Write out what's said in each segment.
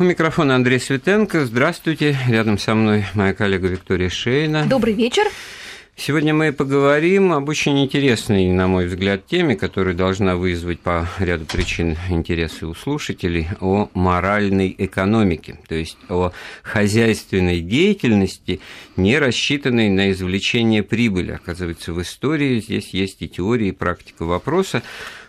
У микрофона Андрей Светенко. Здравствуйте. Рядом со мной моя коллега Виктория Шейна. Добрый вечер. Сегодня мы поговорим об очень интересной, на мой взгляд, теме, которая должна вызвать по ряду причин интересы у слушателей, о моральной экономике, то есть о хозяйственной деятельности, не рассчитанной на извлечение прибыли. Оказывается, в истории здесь есть и теория, и практика вопроса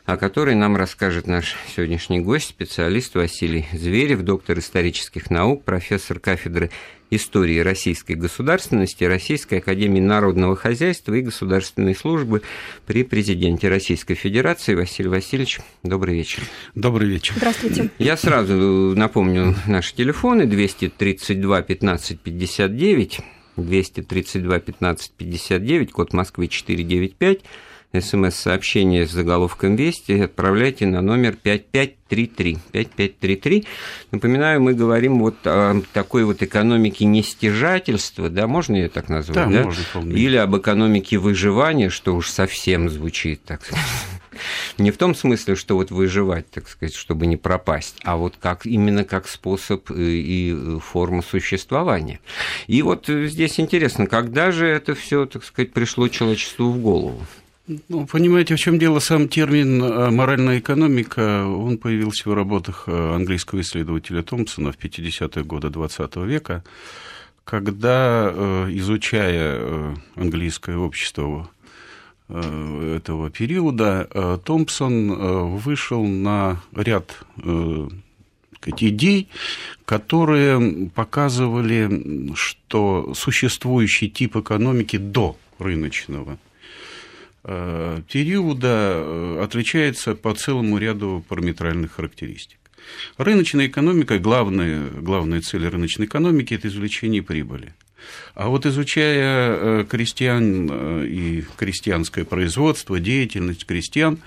о которой нам расскажет наш сегодняшний гость, специалист Василий Зверев, доктор исторических наук, профессор кафедры истории российской государственности Российской академии народного хозяйства и государственной службы при президенте Российской Федерации Василий Васильевич. Добрый вечер. Добрый вечер. Здравствуйте. Я сразу напомню наши телефоны 232 15 59, 232 15 59, код Москвы 495, смс-сообщение с заголовком «Вести» отправляйте на номер 5533. 5533. Напоминаю, мы говорим вот о такой вот экономике нестяжательства, да, можно ее так назвать? Да, да? можно вполне. Или об экономике выживания, что уж совсем звучит так сказать. Не в том смысле, что вот выживать, так сказать, чтобы не пропасть, а вот как, именно как способ и форма существования. И вот здесь интересно, когда же это все, так сказать, пришло человечеству в голову? Ну, понимаете, в чем дело? Сам термин э, «моральная экономика», он появился в работах э, английского исследователя Томпсона в 50-е годы XX века, когда, э, изучая английское общество этого периода, Томпсон вышел на ряд сказать, идей, которые показывали, что существующий тип экономики до рыночного – периода э, отличается по целому ряду параметральных характеристик. Рыночная экономика, главная, главная цель рыночной экономики – это извлечение прибыли. А вот изучая э, крестьян и крестьянское производство, деятельность крестьян,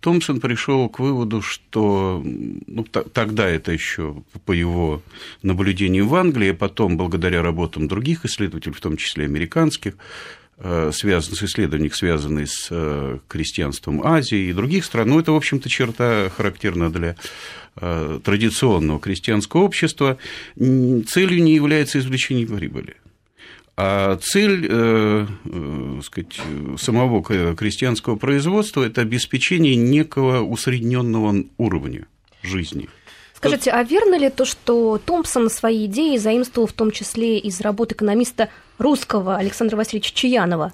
Томпсон пришел к выводу, что ну, тогда это еще по его наблюдениям в Англии, а потом, благодаря работам других исследователей, в том числе американских, Э, связан с исследованием, связанный с э, крестьянством Азии и других стран. Ну, это, в общем-то, черта характерна для э, традиционного крестьянского общества. Целью не является извлечение прибыли. А цель э, э, сказать, самого крестьянского производства – это обеспечение некого усредненного уровня жизни. Скажите, а верно ли то, что Томпсон свои идеи заимствовал в том числе из работ экономиста русского Александра Васильевича Чаянова?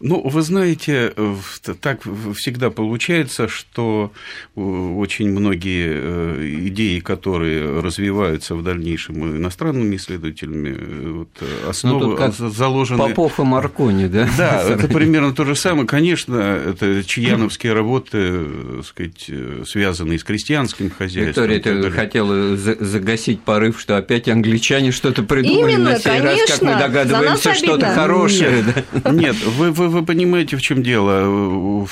Ну, вы знаете, так всегда получается, что э, очень многие э, идеи, которые развиваются в дальнейшем иностранными исследователями, э, вот, основы ну, заложены... Попов и Маркони, да? Да, это примерно то же самое. Конечно, это чаяновские работы, так сказать, связанные с крестьянским хозяйством. Виктория, ты хотела загасить порыв, что опять англичане что-то придумали Именно, на сей конечно, раз, как мы догадываемся все что-то хорошее. Нет, да? нет вы, вы, вы понимаете, в чем дело.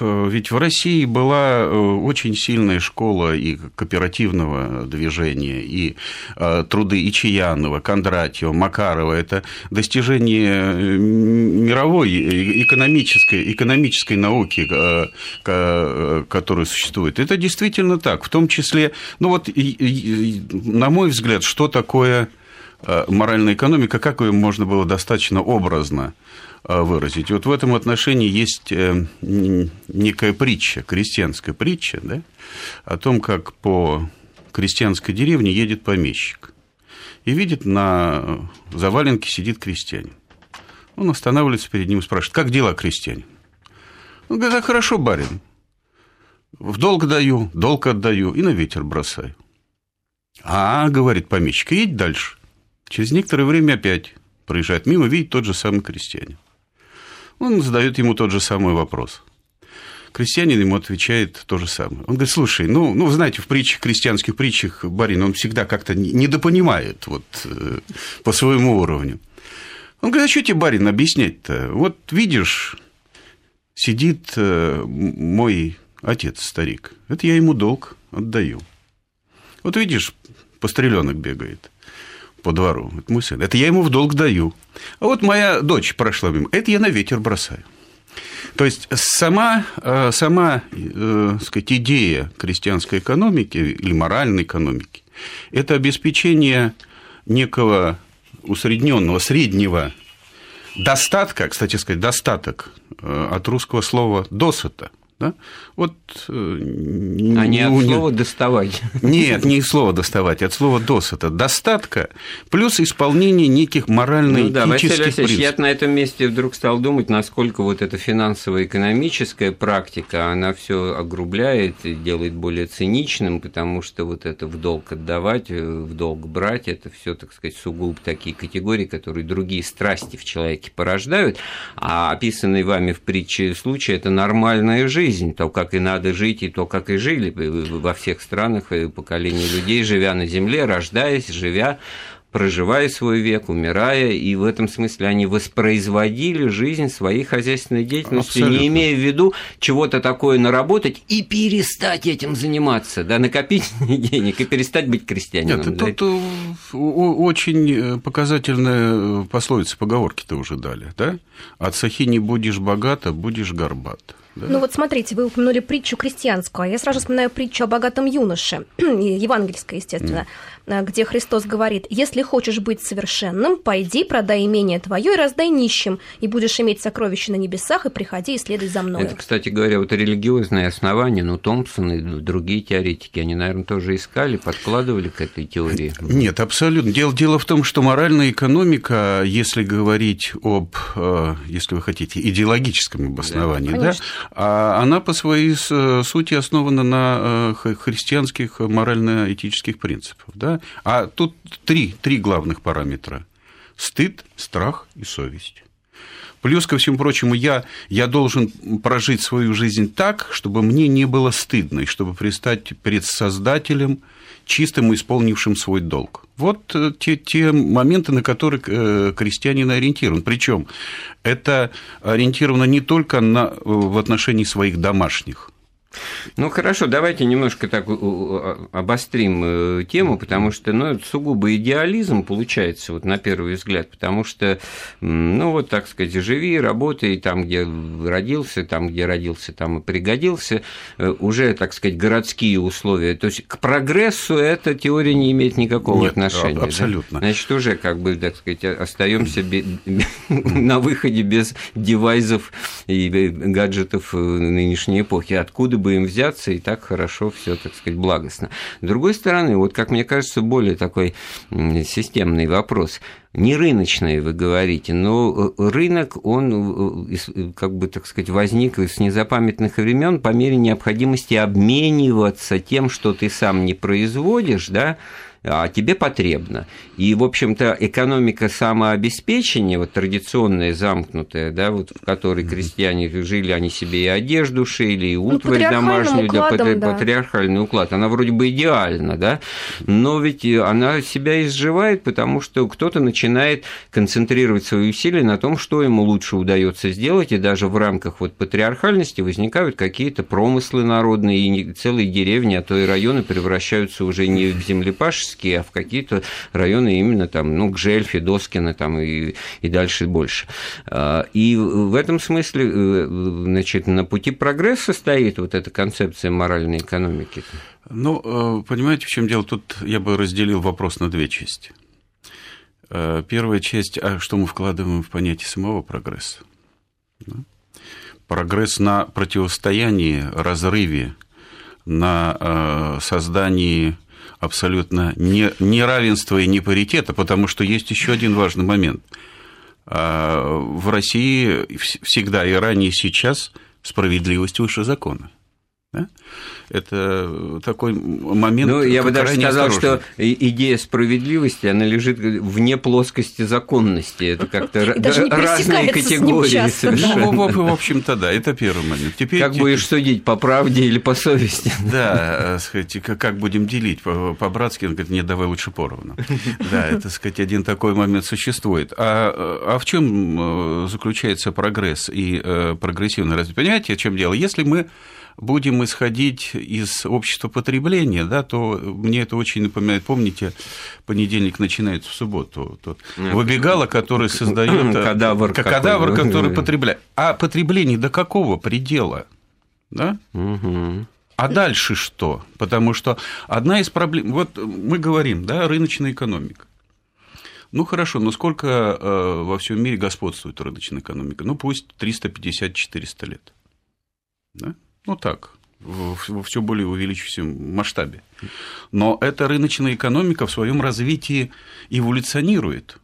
Ведь в России была э, очень сильная школа и кооперативного движения, и э, труды и Чаянова, Кондратьева, Макарова. Это достижение э, мировой экономической, экономической науки, которая существует. Это действительно так. В том числе, ну вот, на мой взгляд, что такое моральная экономика, как ее можно было достаточно образно э, выразить. Вот в этом отношении есть э, некая притча, крестьянская притча, да, о том, как по крестьянской деревне едет помещик и видит на заваленке сидит крестьянин. Он останавливается перед ним и спрашивает, как дела, крестьянин? Он говорит, а хорошо, барин. В долг даю, долг отдаю и на ветер бросаю. А, говорит помещик, едь дальше. Через некоторое время опять проезжает мимо, видит тот же самый крестьянин. Он задает ему тот же самый вопрос. Крестьянин ему отвечает то же самое. Он говорит, слушай, ну, ну знаете, в притчах, крестьянских притчах барин, он всегда как-то недопонимает вот, э, по своему уровню. Он говорит, а что тебе, барин, объяснять-то? Вот видишь, сидит э, мой отец, старик. Это я ему долг отдаю. Вот видишь, постреленок бегает по двору. Это мой сын. Это я ему в долг даю. А вот моя дочь прошла мимо. Это я на ветер бросаю. То есть сама, э, сама э, сказать, идея крестьянской экономики или моральной экономики, Это обеспечение некого усредненного, среднего достатка, кстати сказать, достаток э, от русского слова досыта – да? Вот, э, а не от слова «доставать». Нет, не слова «доставать», от слова «досыта». Достатка плюс исполнение неких морально-этических ну, да, Василий Васильевич, я на этом месте вдруг стал думать, насколько вот эта финансово-экономическая практика, она все огрубляет и делает более циничным, потому что вот это в долг отдавать, э, в долг брать, это все, так сказать, сугубо такие категории, которые другие страсти в человеке порождают, а описанный вами в притче случай – это нормальная жизнь, жизнь, то, как и надо жить, и то, как и жили во всех странах и поколений людей, живя на земле, рождаясь, живя проживая свой век, умирая, и в этом смысле они воспроизводили жизнь своей хозяйственной деятельности, Абсолютно. не имея в виду чего-то такое наработать и перестать этим заниматься, да, накопить денег и перестать быть крестьянином. Нет, да? тут очень показательная пословица, поговорки-то уже дали, да? От сахи не будешь богата, будешь горбат. Да? Ну вот смотрите, вы упомянули притчу крестьянскую, а я сразу вспоминаю притчу о богатом юноше, евангельская, естественно, mm. где Христос говорит, если хочешь быть совершенным, пойди, продай имение твое и раздай нищим, и будешь иметь сокровища на небесах, и приходи и следуй за мной. Это, кстати говоря, вот религиозные основания, ну, Томпсон и другие теоретики, они, наверное, тоже искали, подкладывали к этой теории. Нет, абсолютно. Дело, дело в том, что моральная экономика, если говорить об, э, если вы хотите, идеологическом обосновании, да, да а она по своей сути основана на э, христианских морально-этических принципах. Да? А тут три, три главных параметра. Стыд, страх и совесть. Плюс ко всему прочему, я, я должен прожить свою жизнь так, чтобы мне не было стыдно, и чтобы предстать перед Создателем чистым и исполнившим свой долг. Вот э, те, те моменты, на которые э, крестьянин ориентирован. Причем это ориентировано не только на, э, в отношении своих домашних, ну хорошо, давайте немножко так обострим э, тему, потому что ну, это сугубо идеализм получается вот на первый взгляд, потому что, ну вот так сказать, живи, работай там, где родился, там, где родился, там и пригодился, э, уже, так сказать, городские условия. То есть к прогрессу эта теория не имеет никакого Нет, отношения. Абсолютно. Да? Значит, уже как бы, так сказать, остаемся на выходе без девайзов и гаджетов нынешней эпохи. Откуда бы им взяться, и так хорошо все, так сказать, благостно. С другой стороны, вот как мне кажется, более такой системный вопрос. Не рыночный, вы говорите, но э, рынок, он, э, э, как бы, так сказать, возник с незапамятных времен по мере необходимости обмениваться тем, что ты сам не производишь, да, а тебе потребно. И, в общем-то, экономика самообеспечения, вот традиционная, замкнутая, да, вот в которой крестьяне жили, они себе и одежду шили, и ну, утварь ну, домашнюю, укладом, да, патриархальный уклад, она вроде бы идеальна, да, но ведь она себя изживает, потому что кто-то начинает концентрировать свои усилия на том, что ему лучше удается сделать, и даже в рамках вот патриархальности возникают какие-то промыслы народные, и целые деревни, а то и районы превращаются уже не в землепашеские, Волжские, а в какие-то районы именно там, ну, Гжель, Федоскина там и, и дальше больше. А, и в этом смысле, э, значит, на пути прогресса стоит вот эта концепция моральной экономики. Ну, э, понимаете, в чем дело? Тут я бы разделил вопрос на две части. Э, первая часть, а что мы вкладываем в понятие самого прогресса? Прогресс на противостоянии, разрыве, на создании абсолютно не, неравенства и не паритета, потому что есть еще один важный момент. А, в России всегда и ранее, и сейчас справедливость выше закона. Да? Это такой момент. Ну, я бы даже сказал, что идея справедливости, она лежит вне плоскости законности. Это как-то разные категории совершенно. Ну, в, общем-то, да, это первый момент. Теперь, как будешь судить, по правде или по совести? Да, сказать, как будем делить по-братски, он говорит, нет, давай лучше поровну. Да, это, сказать, один такой момент существует. А, а в чем э, заключается прогресс и э, прогрессивное развитие? Понимаете, в чем дело? Если мы будем исходить из общества потребления, да, то мне это очень напоминает, помните, понедельник начинается в субботу, тот выбегала, который создает э, кадавр, кадавр который потребляет. А потребление до какого предела? Да? Угу. А дальше что? Потому что одна из проблем... Вот мы говорим, да, рыночная экономика. Ну хорошо, но сколько э, во всем мире господствует рыночная экономика? Ну пусть 350-400 лет. Да? Ну так, во все более увеличивающем масштабе. Но эта рыночная экономика в своем развитии эволюционирует.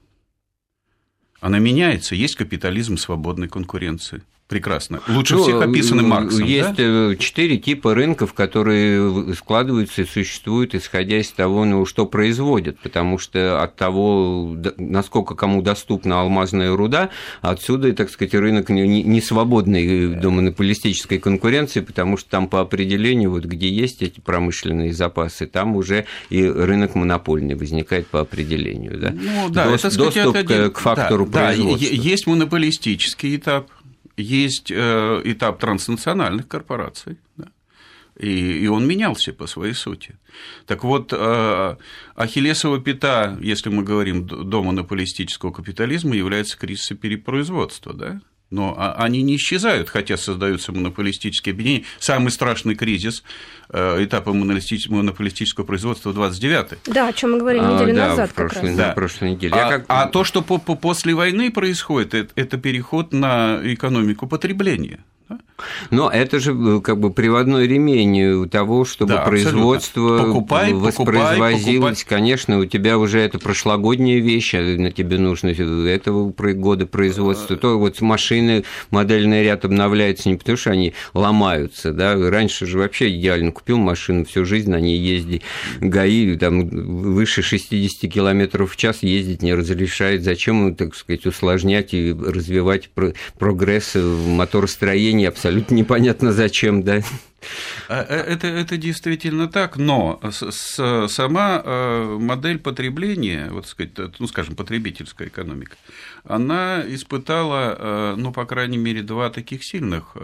Она меняется. Есть капитализм свободной конкуренции – прекрасно. Лучше ну, всех описаны Марксом. Есть да? Э, четыре типа рынков, которые складываются и существуют, исходя из того, ну, что производят, потому что от того, насколько кому доступна алмазная руда, отсюда, так сказать, рынок не свободной до монополистической конкуренции, потому что там по определению, вот где есть эти промышленные запасы, там уже и рынок монопольный возникает по определению. Да? Ну, да, Дос, это, сказать, доступ это, к фактору да, производства. Да, есть монополистический этап, есть э, этап транснациональных корпораций, да, и, и он менялся по своей сути. Так вот, э, Ахиллесова пята, если мы говорим до монополистического капитализма, является кризисом перепроизводства, да? Но а, они не исчезают, хотя создаются монополистические объединения. Самый страшный кризис э, этапа монополистического производства 29-й. Да, о чем мы говорили неделю а, назад да, как прошлой, раз. Да, прошлой неделе. А, как... а то, что по -по после войны происходит, это, это переход на экономику потребления. Но это же э, как бы приводной ремень того, чтобы да, производство покупай, воспроизводилось. Покупай. Конечно, у тебя уже это прошлогодняя вещь, а на тебе нужно этого года производства. То вот машины, модельный ряд обновляется не потому, что они ломаются. Да? Раньше же вообще идеально купил машину, всю жизнь на ней езди. ГАИ там, выше 60 км в час ездить не разрешает. Зачем, так сказать, усложнять и развивать прогресс в моторостроении абсолютно абсолютно непонятно зачем, да. А, э, это, это действительно так, но с, сама э, модель потребления, вот сказать, ну, скажем, потребительская экономика, она испытала, э, ну, по крайней мере, два таких сильных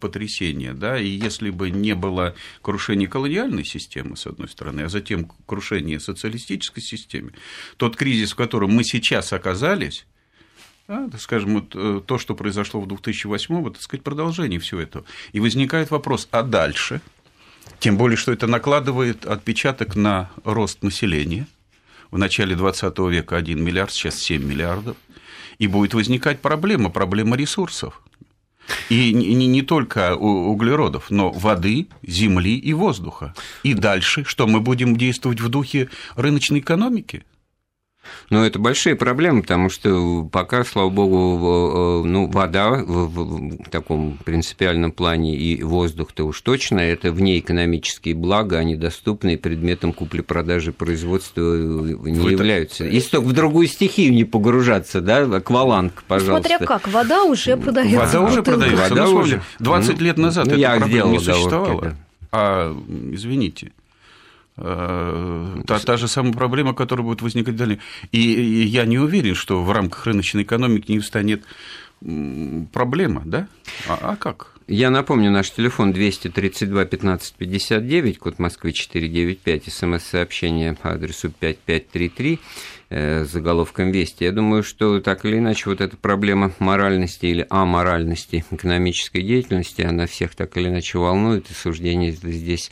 потрясения, да, и если бы не было крушения колониальной системы, с одной стороны, а затем крушения социалистической системы, тот кризис, в котором мы сейчас оказались, да, скажем, вот, э, то, что произошло в 2008 вот, так сказать, продолжение всего этого. И возникает вопрос, а дальше? Тем более, что это накладывает отпечаток на рост населения. В начале 20 века 1 миллиард, сейчас 7 миллиардов. И будет возникать проблема, проблема ресурсов. И не, не только углеродов, но воды, земли и воздуха. И дальше, что мы будем действовать в духе рыночной экономики? Но это большие проблемы, потому что пока, слава богу, ну, вода в таком принципиальном плане и воздух-то уж точно, это внеэкономические блага, они доступны, и предметом купли-продажи производства не Вы являются. Так... Если только в другую стихию не погружаться, да, акваланг, пожалуйста. Смотря как, вода уже продается. Вода уже продается. Вода ну, уже. 20 лет назад ну, эта проблема не существовала. Да. А, извините, Э, та, та же самая проблема, которая будет возникать далее. И, и я не уверен, что в рамках рыночной экономики не встанет проблема, да? А, а как? Я напомню, наш телефон 232 15 59, код Москвы 495, смс-сообщение по адресу 5533 э, заголовком «Вести». Я думаю, что так или иначе вот эта проблема моральности или аморальности экономической деятельности, она всех так или иначе волнует, и суждение здесь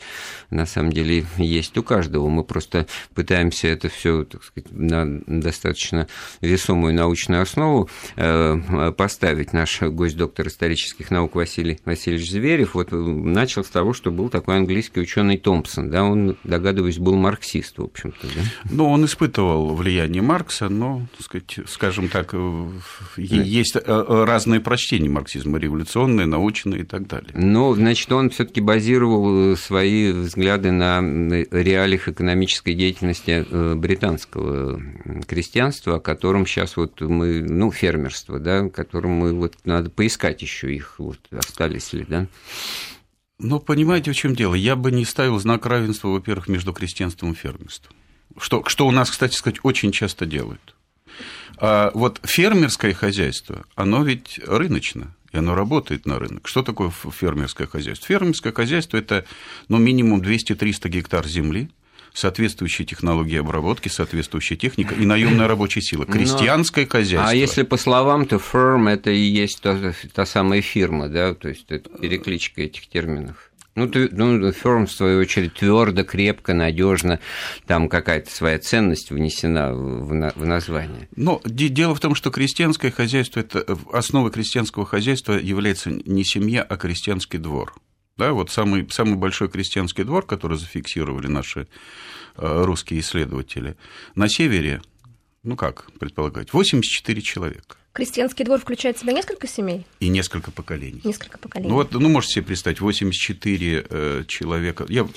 на самом деле есть у каждого. Мы просто пытаемся это все, так сказать, на достаточно весомую научную основу э, поставить. Наш гость, доктор исторических наук Василий Васильевич Зверев вот э, начал с того, что был такой английский ученый Томпсон, да, он, догадываюсь, был марксист, в общем-то, да? Ну, он испытывал влияние Маркса, но, так сказать, скажем так, э, есть э, разные прочтения марксизма, революционные, научные и так далее. Ну, значит, он все таки базировал свои взгляды на реалиях экономической деятельности британского крестьянства, о котором сейчас вот мы, ну, фермерство, да, которым мы вот надо поискать еще их, вот остались если да? Ну, понимаете, в чем дело? Я бы не ставил знак равенства, во-первых, между крестьянством и фермерством. Что, что у нас, кстати сказать, очень часто делают. А вот фермерское хозяйство, оно ведь рыночно, и оно работает на рынок. Что такое фермерское хозяйство? Фермерское хозяйство – это ну, минимум 200-300 гектар земли, соответствующие технологии обработки, соответствующая техника и наемная рабочая сила, крестьянское Но, хозяйство. А если по словам, то firm это и есть та, та самая фирма, да, то есть это перекличка этих терминов. Ну, ты, ну, ферм, в свою очередь, твердо, крепко, надежно, там какая-то своя ценность внесена в, на, в название. Но дело в том, что крестьянское хозяйство, это, основой крестьянского хозяйства является не семья, а крестьянский двор. Да, вот самый, самый большой крестьянский двор, который зафиксировали наши э, русские исследователи, на севере, ну как предполагать, 84 человека. Крестьянский двор включает в себя несколько семей? И несколько поколений. Несколько поколений. Ну, вот, ну, можете себе представить, 84 э, человека. Я,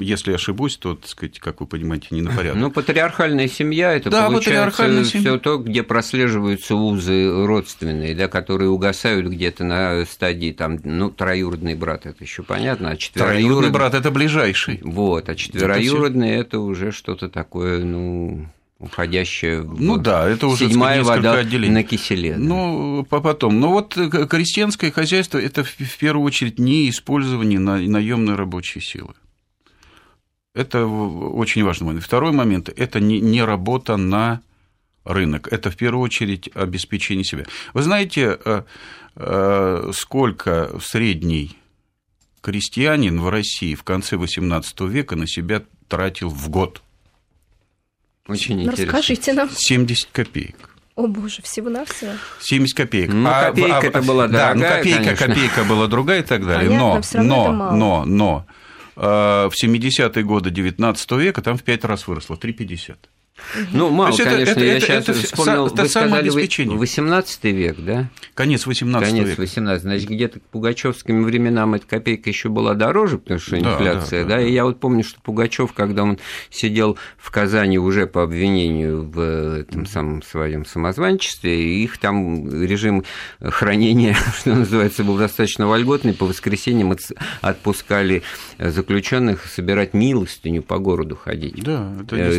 если ошибусь, то, так сказать, как вы понимаете, не на порядок. Ну, патриархальная семья, это да, получается все то, где прослеживаются узы родственные, да, которые угасают где-то на стадии, там, ну, троюродный брат, это еще понятно, а четвероюродный... Троюродный брат – это ближайший. Вот, а четвероюродный – это, это уже что-то такое, ну уходящая ну, да, это уже седьмая вода отделений. на киселе. Ну, потом. Но вот э, крестьянское хозяйство – это в первую очередь не использование наемной рабочей силы. Это очень важный момент. Второй момент – это не, не работа на рынок. Это в первую очередь обеспечение себя. Вы знаете, э, э, сколько средний крестьянин в России в конце XVIII века на себя тратил в год – очень ну, интересно. Расскажите нам. 70 копеек. О боже, всего-навсего. 70 копеек. Ну, а, копейка а, это была дорогая, Да, ну, копейка, конечно. копейка была другая и так далее. Понятно, но, но, но, но, э, в 70-е годы 19 века там в 5 раз выросло, 3,50. Ну, мало, есть конечно, это, я это, сейчас это, вспомнил, это вы сказали, 18 век, да? Конец 18 Конец века. 18, значит, где-то к пугачевским временам эта копейка еще была дороже, потому что инфляция, да, да, да, да, и я вот помню, что Пугачев, когда он сидел в Казани уже по обвинению в этом самом своем самозванчестве, их там режим хранения, что называется, был достаточно вольготный, по воскресеньям отпускали заключенных собирать милостыню по городу ходить. Да, это э,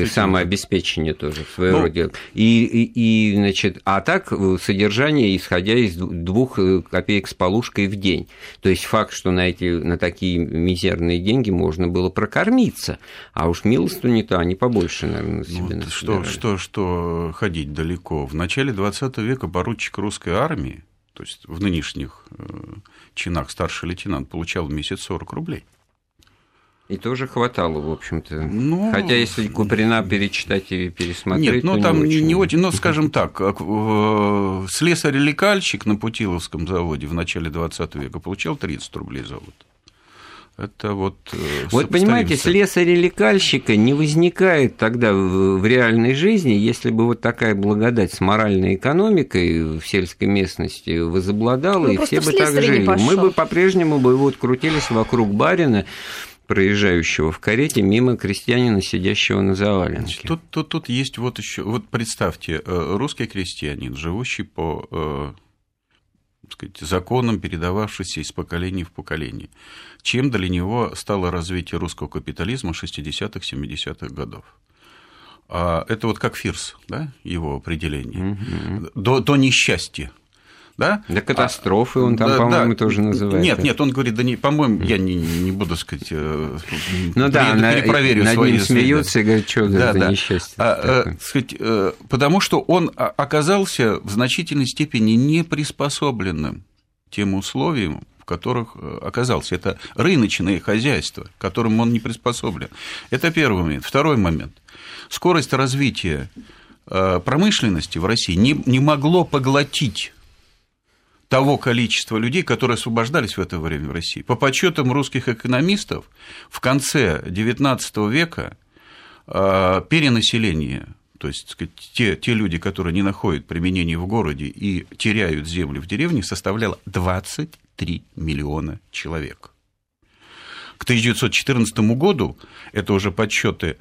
обеспечение тоже в своего ну, рода. И, и, и, значит, а так э, содержание, исходя из двух э, копеек с полушкой в день. То есть факт, что на, эти, на такие мизерные деньги можно было прокормиться. А уж милостыню-то они побольше, наверное, себе ну, что, что, что ходить далеко. В начале 20 века поручик русской армии, то есть в нынешних э, чинах старший лейтенант, получал в месяц 40 рублей. И тоже хватало, в общем-то. Ну, Хотя, если Куприна перечитать и пересмотреть, Нет, ну там не очень. не очень. Но, скажем так, слесарь-лекальщик на Путиловском заводе в начале 20 века получал 30 рублей за год. Это вот... Э, вот понимаете, слесаря-лекальщика не возникает тогда в, в реальной жизни, если бы вот такая благодать с моральной экономикой в сельской местности возобладала, ну, и все бы так жили. Мы бы по-прежнему бы вот крутились вокруг барина, проезжающего в карете мимо крестьянина, сидящего на заваленке. Тут, тут, тут есть вот еще, вот представьте, э, русский крестьянин, живущий по э, сказать, законам, передававшийся из поколения в поколение. Чем для него стало развитие русского капитализма 60-х, 70-х годов? А это вот как Фирс, да, его определение. Угу. До, до несчастья да? До катастрофы он там, да, по-моему, да. тоже называет. Нет, нет, он говорит, да не, по-моему, я не, не буду сказать, э, ну да, перепроверю над свои ним смеются и говорят, что да, за да. несчастье. А, а, сказать, э, потому что он оказался в значительной степени не приспособленным тем условиям, в которых оказался. Это рыночное хозяйство, к которому он не приспособлен. Это первый момент. Второй момент. Скорость развития промышленности в России не, не могло поглотить того количества людей, которые освобождались в это время в России. По подсчетам русских экономистов, в конце XIX века а, перенаселение, то есть сказать, те, те люди, которые не находят применения в городе и теряют землю в деревне, составляло 23 миллиона человек. К 1914 году, это уже подсчеты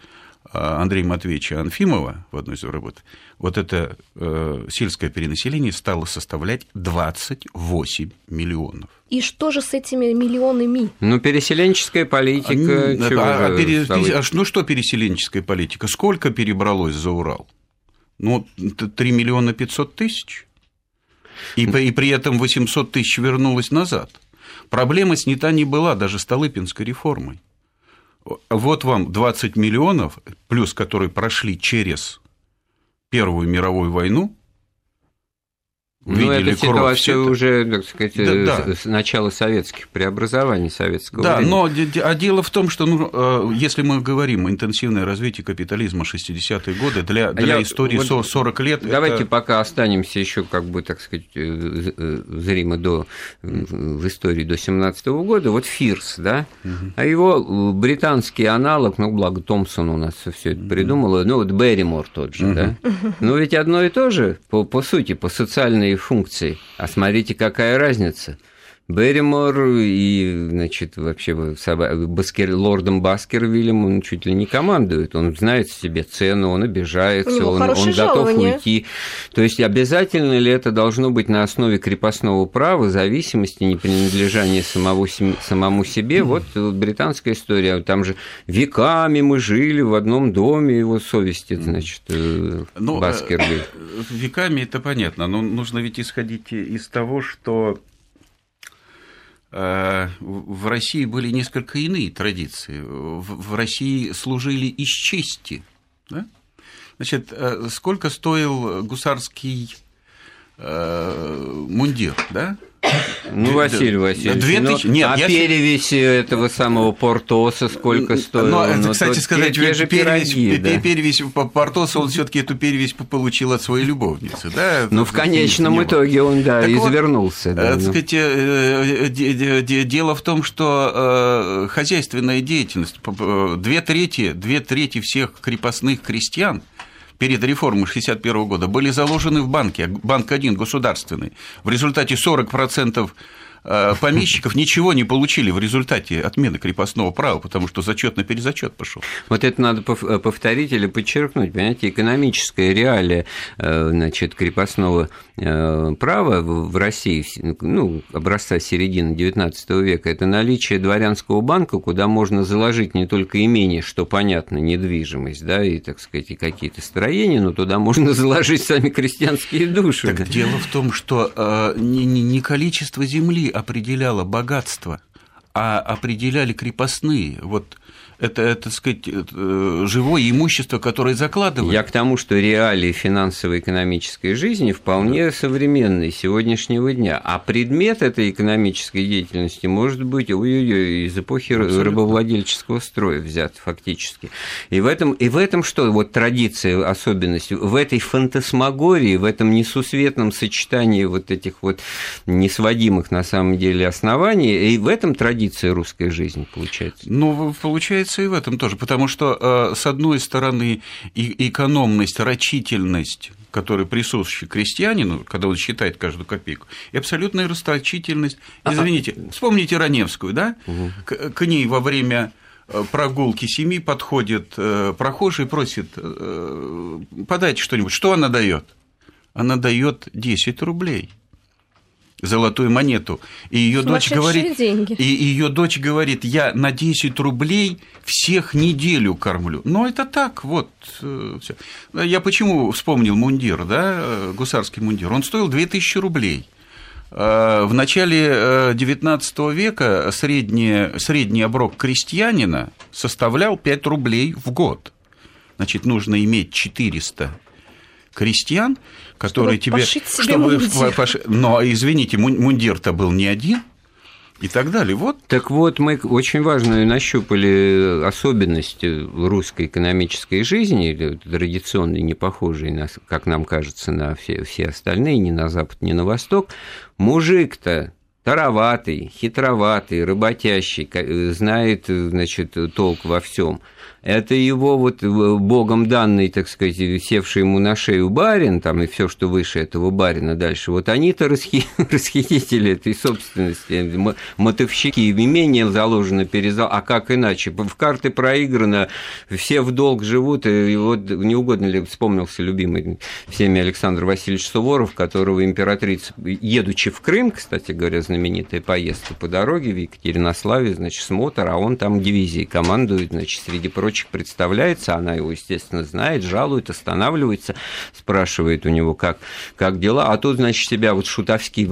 Андрея Матвеевича Анфимова в одной из работ, вот это э, сельское перенаселение стало составлять 28 миллионов. И что же с этими миллионами? Ну, переселенческая политика. А, чего а, а, пере, а, ну, что переселенческая политика? Сколько перебралось за Урал? Ну, 3 миллиона 500 тысяч. И, и при этом 800 тысяч вернулось назад. Проблема снята не была даже Столыпинской реформой вот вам 20 миллионов, плюс которые прошли через Первую мировую войну, ну, это ситуация уже, так сказать, да, да. с начала советских преобразований советского да, времени. но а дело в том, что ну, э, если мы говорим интенсивное развитие капитализма 60-е годы, для, для Я, истории вот 40 лет... Давайте это... пока останемся еще, как бы, так сказать, э, э, зримо до, в истории до 17 -го года. Вот Фирс, да, угу. а его британский аналог, ну, благо Томпсон у нас все это придумал, ну, вот Берримор тот же, угу. да. Но ведь одно и то же, по, по сути, по социальной функций. А смотрите, какая разница. Берримор и, значит, вообще Баскер, лордом Баскервиллем он чуть ли не командует. Он знает себе цену, он обижается, он, он готов уйти. То есть обязательно ли это должно быть на основе крепостного права, зависимости, непринадлежания самого, самому себе? Вот британская история. Там же веками мы жили в одном доме, его совести, значит, э, ну, Баскервиль. Э, веками это понятно, но нужно ведь исходить из того, что Э, в России были несколько иные традиции. В России служили из чести. Да? Значит, э, сколько стоил гусарский э, мундир, да? Ну, Василий Васильевич, Две ну, тысячи... Нет, а я... перевесь этого самого Портоса сколько стоил? Ну, ну кстати сказать, те, те же перевесь, пироги, да? перевесь Портоса, он все таки эту перевесь получил от своей любовницы, да? Ну, в конечном итоге он, да, так извернулся. Вот, да, ну. сказать, э, дело в том, что э, хозяйственная деятельность, две трети, две трети всех крепостных крестьян – перед реформой 1961 года были заложены в банке, банк один государственный. В результате 40% Э, помещиков ничего не получили в результате отмены крепостного права, потому что зачет на перезачет пошел. Вот это надо э, повторить или подчеркнуть, понимаете, экономическая реалия э, значит, крепостного права в России, ну, образца середины XIX века, это наличие дворянского банка, куда можно заложить не только имение, что понятно, недвижимость, да, и, так сказать, и какие-то строения, но туда можно заложить сами крестьянские души. Так дело в том, что не, не количество земли определяло богатство, а определяли крепостные. Вот это, это, так сказать, э, живое имущество, которое закладывали. Я к тому, что реалии финансово-экономической жизни вполне современные сегодняшнего дня. А предмет этой экономической деятельности может быть ой-ой-ой, из эпохи Абсолютно. рабовладельческого строя взят фактически. И в этом, и в этом что? Вот традиция, особенность, в этой фантасмагории, в этом несусветном сочетании вот этих вот несводимых на самом деле оснований, и в этом традиция русской жизни получается. Ну, получается заключается и в этом тоже, потому что, э, с одной стороны, и экономность, рачительность, которая присуща крестьянину, когда он считает каждую копейку, и абсолютная расточительность. Извините, вспомните Раневскую, да? Угу. К, к ней во время э, прогулки семьи подходит э, прохожий и просит, подайте что-нибудь. Что она дает? Она дает 10 рублей золотую монету. И ее дочь говорит, деньги. и ее дочь говорит, я на 10 рублей всех неделю кормлю. Но это так, вот. Э. Я почему вспомнил мундир, да, э, гусарский мундир? Он стоил 2000 рублей. Э, в начале XIX века средний, средний оброк крестьянина составлял 5 рублей в год. Значит, нужно иметь 400 крестьян, которые чтобы тебе... Пошить себе чтобы мундир. Пош... Но, извините, мундир-то был не один, и так далее. Вот. Так вот, мы очень важную нащупали особенность русской экономической жизни, традиционной, не похожей, на, как нам кажется, на все, все остальные, ни на Запад, ни на Восток. Мужик-то тароватый, хитроватый, работящий, знает, значит, толк во всем – это его вот э, богом данный, так сказать, севший ему на шею барин, там и все, что выше этого барина дальше, вот они-то расхи... расхитители этой собственности, мотовщики, имение заложено перезал, а как иначе? В карты проиграно, все в долг живут, и вот не угодно ли вспомнился любимый всеми Александр Васильевич Суворов, которого императрица, едучи в Крым, кстати говоря, знаменитая поездка по дороге в Екатеринославе, значит, смотр, а он там дивизией командует, значит, среди прочих представляется, она его, естественно, знает, жалует, останавливается, спрашивает у него, как, как дела, а тут, значит, себя вот шутовски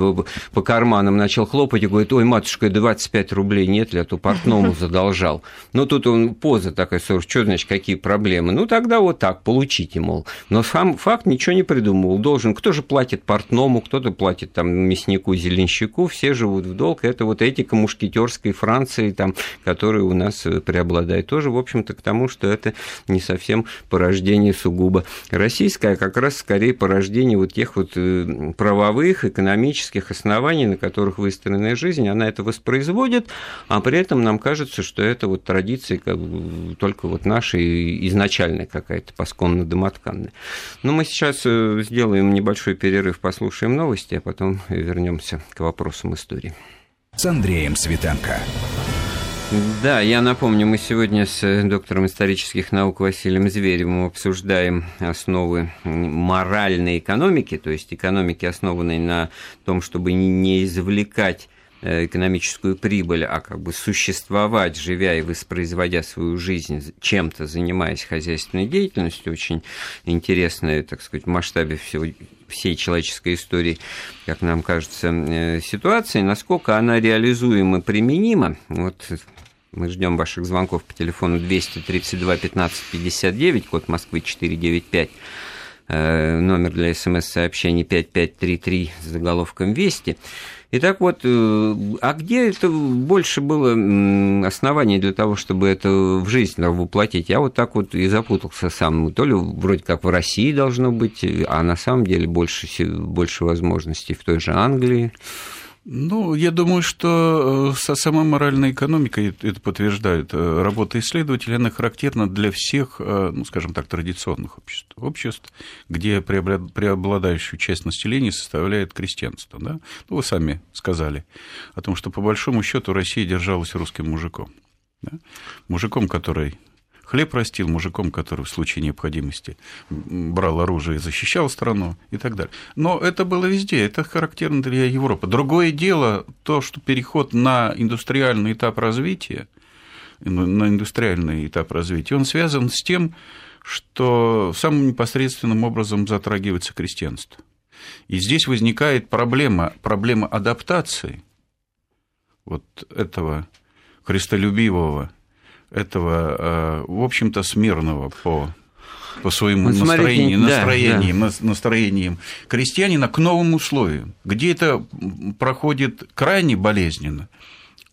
по карманам начал хлопать и говорит, ой, матушка, 25 рублей нет ли, а то портному задолжал. Ну, тут он поза такая, что значит, какие проблемы? Ну, тогда вот так, получите, мол. Но сам факт ничего не придумывал. Должен, кто же платит портному, кто-то платит там мяснику, зеленщику, все живут в долг. Это вот этика мушкетерской Франции, там, которая у нас э, преобладает. Тоже, в общем-то, тому, что это не совсем порождение сугубо российское, а как раз скорее порождение вот тех вот э, правовых, экономических оснований, на которых выстроена жизнь, она это воспроизводит, а при этом нам кажется, что это вот традиция как бы, только вот наша изначальная какая-то, посконно домотканная. Но мы сейчас э, сделаем небольшой перерыв, послушаем новости, а потом вернемся к вопросам истории. С Андреем Светенко. Да, я напомню, мы сегодня с э, доктором исторических наук Василием Зверевым обсуждаем основы моральной экономики, то есть экономики, основанной на том, чтобы не извлекать э, экономическую прибыль, а как бы существовать, живя и воспроизводя свою жизнь, чем-то занимаясь хозяйственной деятельностью, очень интересная, так сказать, в масштабе всего, всей человеческой истории, как нам кажется, э, ситуации, насколько она реализуема применима. Вот мы ждем ваших звонков по телефону 232 15 59, код Москвы 495, э, номер для смс-сообщений 5533 с заголовком «Вести». Итак, вот, э, а где это больше было оснований для того, чтобы это в жизнь воплотить? Я вот так вот и запутался сам. То ли вроде как в России должно быть, а на самом деле больше, больше возможностей в той же Англии. Ну, я думаю, что э, сама моральная экономика это подтверждает. Э, работа исследователя, она характерна для всех, э, ну, скажем так, традиционных обществ. Обществ, где преобладающую часть населения составляет крестьянство. Да? Ну, вы сами сказали о том, что по большому счету Россия держалась русским мужиком. Да? Мужиком, который хлеб растил мужиком, который в случае необходимости брал оружие и защищал страну и так далее. Но это было везде, это характерно для Европы. Другое дело то, что переход на индустриальный этап развития, на индустриальный этап развития, он связан с тем, что самым непосредственным образом затрагивается крестьянство. И здесь возникает проблема, проблема адаптации вот этого христолюбивого этого, э, в общем-то, смирного по по своему вот настроению, смотрите, настроениям, да, да. настроениям крестьянина к новым условиям, где это проходит крайне болезненно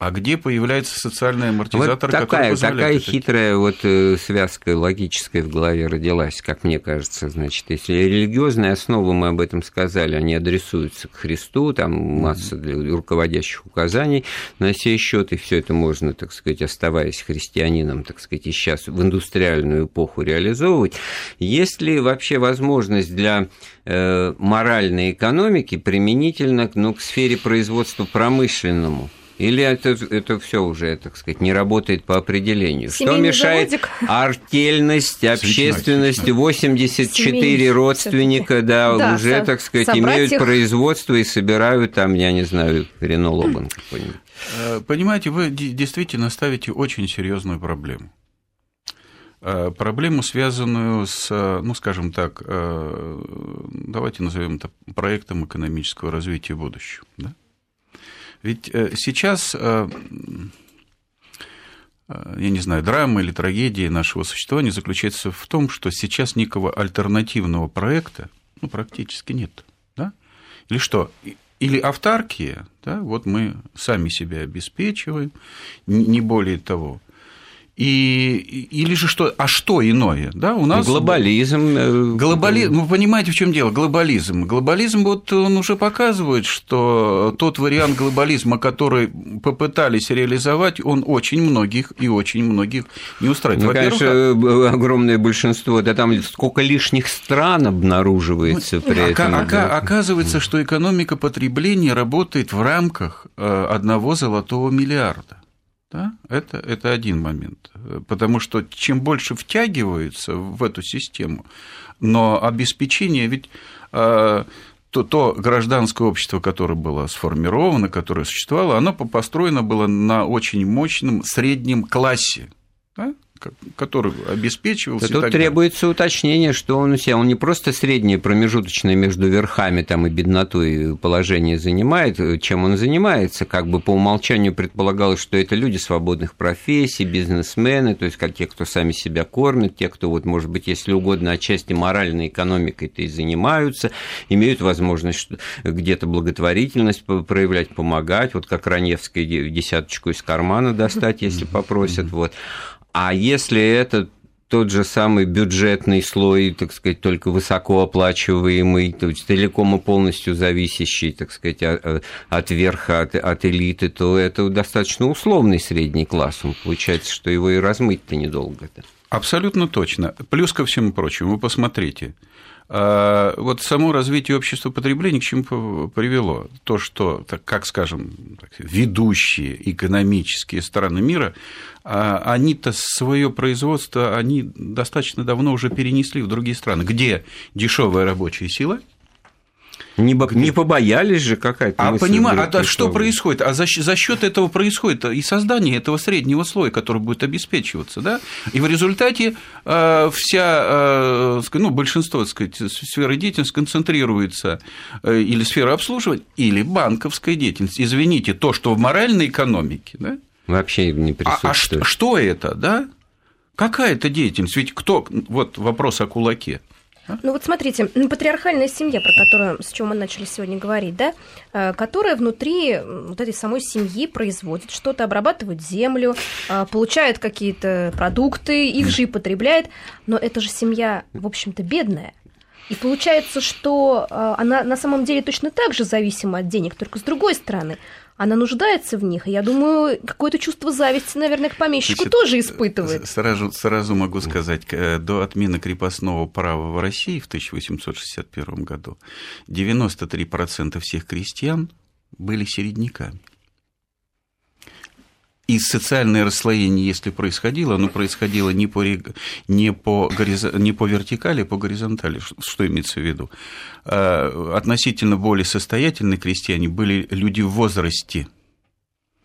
а где появляется социальный амортизатор, вот такая, который такая это... хитрая вот э, связка логическая в голове родилась, как мне кажется. Значит, если религиозные основы, мы об этом сказали, они адресуются к Христу, там масса руководящих указаний на сей счет, и все это можно, так сказать, оставаясь христианином, так сказать, и сейчас в индустриальную эпоху реализовывать. Есть ли вообще возможность для э, моральной экономики применительно ну, к сфере производства промышленному? Или это, это все уже, так сказать, не работает по определению? Семейный Что мешает заводик. артельность, общественность, 84 Семейный родственника, да, да, уже, со, так сказать, имеют их... производство и собирают там, я не знаю, Рено Логан какой-нибудь. Э, понимаете, вы действительно ставите очень серьезную проблему э, проблему, связанную с, ну, скажем так, э, давайте назовем это проектом экономического развития будущего. Да? Ведь э, сейчас, э, э, я не знаю, драма или трагедия нашего существования заключается в том, что сейчас никакого альтернативного проекта ну, практически нет. Да? Или что? Или автаркия, да, вот мы сами себя обеспечиваем, не более того. И, или же что, а что иное? Да, у нас глобализм. Э, глобализм. Вы понимаете, в чем дело? Глобализм. Глобализм, вот он уже показывает, что тот вариант глобализма, который попытались реализовать, он очень многих и очень многих не устраивает. Ну, конечно, э, огромное большинство, да там сколько лишних стран обнаруживается ну, при этом. Ока- да. Оказывается, что экономика потребления работает в рамках э, одного золотого миллиарда. Да? Это, это один момент. Потому что чем больше втягиваются в эту систему, но обеспечение, ведь э, то, то гражданское общество, которое было сформировано, которое существовало, оно построено было на очень мощном среднем классе. Да? Который обеспечивался. Да тут требуется далее. уточнение, что он у себя, он не просто среднее промежуточное между верхами там, и беднотой положение занимает, чем он занимается, как бы по умолчанию предполагалось, что это люди свободных профессий, бизнесмены, то есть как те, кто сами себя кормят, те, кто, вот, может быть, если угодно, отчасти моральной экономикой-то и занимаются, имеют возможность где-то благотворительность проявлять, помогать, вот как Раневская десяточку из кармана достать, если попросят, вот. А если это тот же самый бюджетный слой, так сказать, только высокооплачиваемый, то есть целиком и полностью зависящий, так сказать, от верха, от, от элиты, то это достаточно условный средний класс. Получается, что его и размыть-то недолго. -то. Абсолютно точно. Плюс ко всему прочему, вы посмотрите, вот само развитие общества потребления к чему привело? То, что, как скажем, ведущие экономические страны мира, а, они-то свое производство, они достаточно давно уже перенесли в другие страны, где дешевая рабочая сила – не, Где? не побоялись же какая-то. А понимаю, а что происходит? А за, за счет этого происходит и создание этого среднего слоя, который будет обеспечиваться, да? И в результате э, вся, э, ну, большинство, так сказать, сферы деятельности концентрируется э, или сфера обслуживания, или банковская деятельность. Извините, то, что в моральной экономике, да? Вообще не присутствует. А, а что, что это, да? Какая это деятельность? Ведь кто, вот вопрос о кулаке. Ну вот смотрите, патриархальная семья, про которую, с чего мы начали сегодня говорить, да, э, которая внутри вот этой самой семьи производит что-то, обрабатывает землю, э, получает какие-то продукты, их же и потребляет, но это же семья, в общем-то, бедная. И получается, что э, она на самом деле точно так же зависима от денег, только с другой стороны она нуждается в них. И я думаю, какое-то чувство зависти, наверное, к помещику Значит, тоже испытывает. Сразу, сразу могу сказать, э, до отмены крепостного права в России в 1861 году 93% всех крестьян были середняками. И социальное расслоение, если происходило, оно происходило не по, не по, не по вертикали, а по горизонтали. Что имеется в виду? А, относительно более состоятельные крестьяне были люди в возрасте,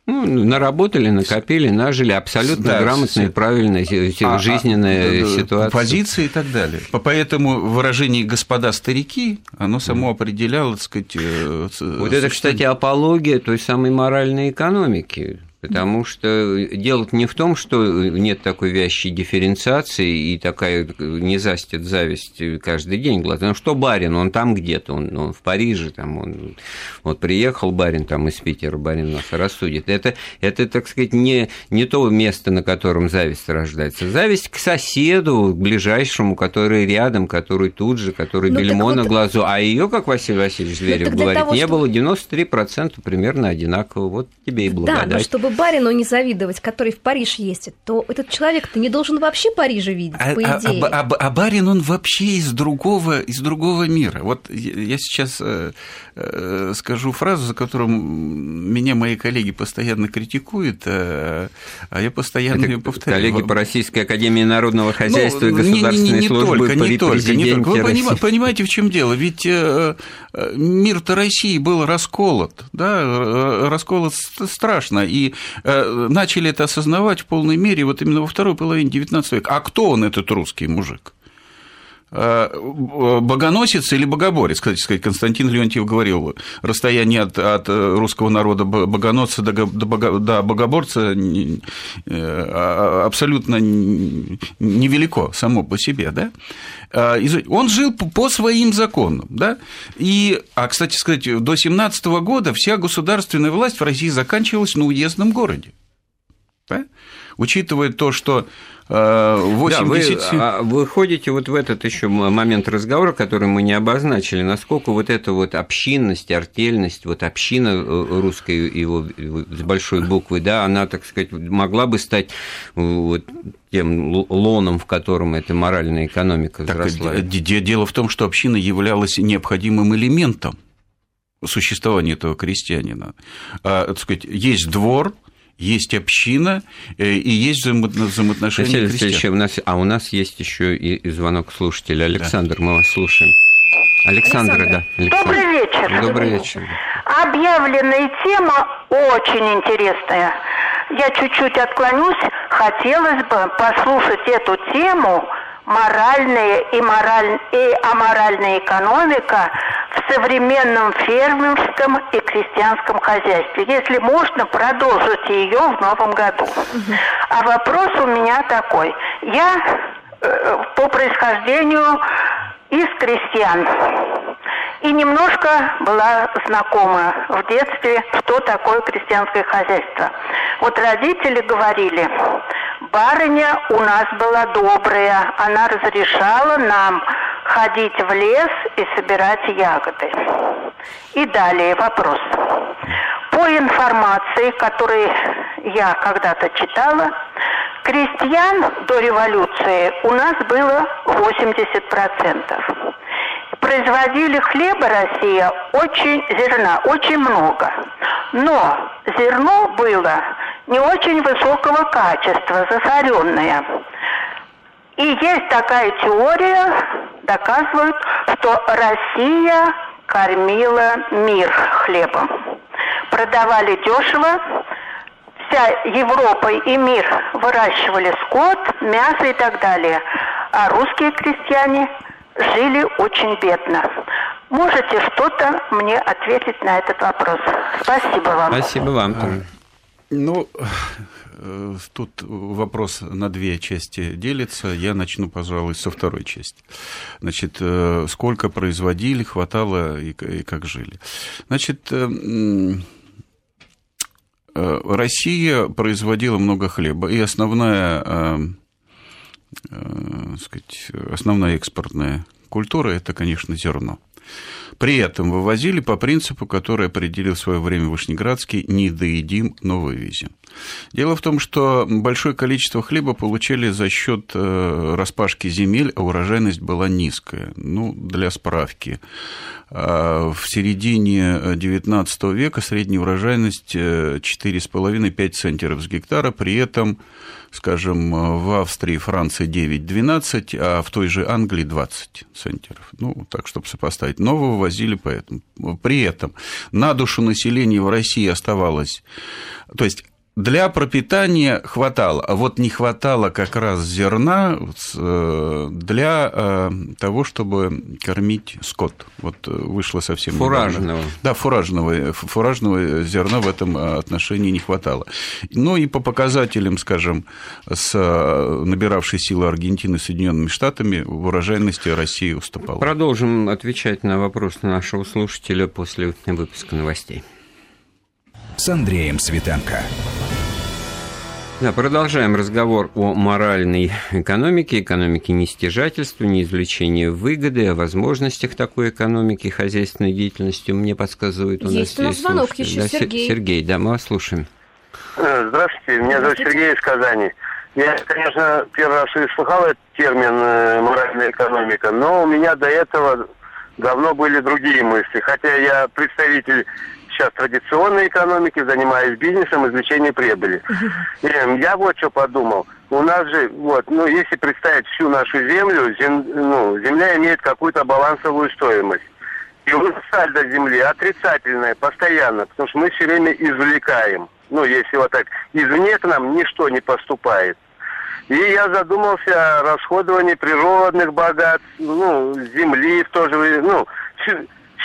ну, наработали, накопили, нажили абсолютно да, грамотная, правильная а, жизненная а, ситуация. Позиции и так далее. Поэтому выражение «господа старики», оно само определяло, так сказать... Э, вот это, кстати, апология той самой моральной экономики. Потому что дело не в том, что нет такой вязчей дифференциации и такая не застит зависть каждый день глаз. Ну что барин, он там где-то, он, он в Париже, там он вот приехал барин там из Питера, барин нас рассудит. Это, это так сказать, не, не то место, на котором зависть рождается. Зависть к соседу, к ближайшему, который рядом, который тут же, который ну, бельмо вот... на глазу. А ее, как Василий Васильевич ну, Зверев говорит, того, не чтобы... было 93% примерно одинаково. Вот тебе и благодать. Да, но чтобы барину не завидовать, который в Париж ездит, то этот человек-то не должен вообще Парижа видеть, а, по а, идее. А, а, а, а барин, он вообще из другого, из другого мира. Вот я сейчас э, э, скажу фразу, за которую меня мои коллеги постоянно критикуют, а, а я постоянно Это ее повторяю. Коллеги по Российской Академии Народного Хозяйства ну, и Государственной не, не, не службы только, не только, не только. Вы понимаете, понимаете, в чем дело? Ведь э, мир-то России был расколот, да, расколот страшно, и Э, начали это осознавать в полной мере вот именно во второй половине XIX века. А кто он, этот русский мужик? Э, богоносец или богоборец, кстати сказать, Константин Леонтьев говорил, расстояние от, от русского народа богоносца до, до, до богоборца э, а, абсолютно невелико само по себе, да? Он жил по своим законам, да? И, а, кстати сказать, до 17 года вся государственная власть в России заканчивалась на уездном городе. Да? Учитывая то, что 80... Да, вы, а, вы ходите вот в этот еще момент разговора, который мы не обозначили, насколько вот эта вот общинность, артельность, вот община э, русской его с большой буквы, да, она, так сказать, могла бы стать э, вот тем лоном, в котором эта моральная экономика взросла. Так, дело в том, что община являлась необходимым элементом существования этого крестьянина. А, так сказать, есть двор, есть община э, и есть взаимоотношения Василий у нас, а у нас есть еще и звонок слушателя. Александр, да. мы вас слушаем. Александра, да. Александра. Добрый вечер. Добрый вечер. Объявленная тема очень интересная. Я чуть-чуть отклонюсь. Хотелось бы послушать эту тему моральная и, мораль... и аморальная экономика в современном фермерском и крестьянском хозяйстве. Если можно, продолжить ее в новом году. А вопрос у меня такой. Я э, по происхождению из крестьян. И немножко была знакома в детстве, что такое крестьянское хозяйство. Вот родители говорили, барыня у нас была добрая, она разрешала нам ходить в лес и собирать ягоды. И далее вопрос. По информации, которую я когда-то читала, крестьян до революции у нас было 80%. Производили хлеба Россия очень зерна, очень много. Но зерно было не очень высокого качества, засоренное. И есть такая теория, доказывают, что Россия кормила мир хлебом. Продавали дешево, вся Европа и мир выращивали скот, мясо и так далее. А русские крестьяне жили очень бедно. Можете что-то мне ответить на этот вопрос? Спасибо вам. Спасибо вам. Ну, тут вопрос на две части делится. Я начну, пожалуй, со второй части. Значит, э, сколько производили, хватало и как жили. Значит, э, Россия производила много хлеба, и основная, сказать, основная экспортная культура – это, конечно, зерно. При этом вывозили по принципу, который определил в свое время Вышнеградский «не доедим, но вывезем». Дело в том, что большое количество хлеба получали за счет э, распашки земель, а урожайность была низкая. Ну, для справки. А в середине XIX века средняя урожайность 4,5-5 э, центнеров с гектара, при этом скажем, в Австрии, Франции 9-12, а в той же Англии 20 центнеров. Ну, так, чтобы сопоставить. Но вывозили поэтому. При этом на душу населения в России оставалось... То есть для пропитания хватало, а вот не хватало как раз зерна э, для э, того, чтобы кормить скот. Вот э, вышло совсем фуражного. Недавно. Да, фуражного, фуражного зерна в этом отношении не хватало. Ну и по показателям, скажем, с набиравшей силы Аргентины Соединенными Штатами в урожайности России уступала. Продолжим отвечать на вопрос нашего слушателя после выпуска новостей с Андреем Светенко. Да, продолжаем разговор о моральной экономике, экономике нестяжательства, неизвлечения выгоды, о возможностях такой экономики, хозяйственной деятельности. Мне подсказывают у есть нас у нас звонок еще, да, Сергей. Сергей, да, мы вас слушаем. Э, здравствуйте, меня зовут Сергей из Казани. Я, конечно, первый раз и слыхал этот термин э, «моральная экономика», но у меня до этого давно были другие мысли. Хотя я представитель сейчас традиционной экономики, занимаюсь бизнесом, извлечением прибыли. И я вот что подумал. У нас же, вот, ну, если представить всю нашу землю, зем, ну, земля имеет какую-то балансовую стоимость. И у нас сальдо земли отрицательное постоянно, потому что мы все время извлекаем. Ну, если вот так, извне к нам ничто не поступает. И я задумался о расходовании природных богатств, ну, земли в то же время, ну,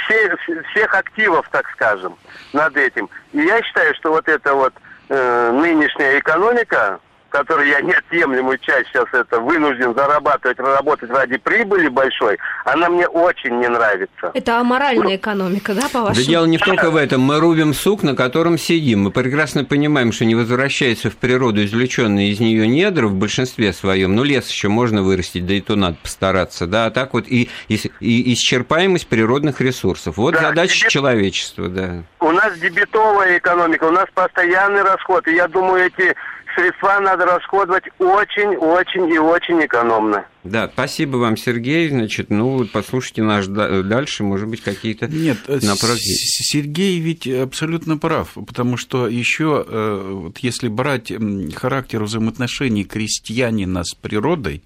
все, всех активов, так скажем, над этим. И я считаю, что вот эта вот э, нынешняя экономика, который я неотъемлемую часть сейчас это вынужден зарабатывать, работать ради прибыли большой, она мне очень не нравится. Это аморальная экономика, да, по вашему? Да дело не только в этом. Мы рубим сук, на котором сидим. Мы прекрасно понимаем, что не возвращается в природу извлеченные из нее недра в большинстве своем. Ну, лес еще можно вырастить, да и то надо постараться, да, а так вот и, и, и исчерпаемость природных ресурсов. Вот да, задача дебет... человечества, да. У нас дебетовая экономика, у нас постоянный расход, и я думаю, эти средства надо расходовать очень-очень и очень экономно. Да, спасибо вам, Сергей. Значит, ну, послушайте наш дальше, может быть, какие-то Нет, напротив. Сергей ведь абсолютно прав, потому что еще, э, вот если брать характер взаимоотношений крестьянина с природой,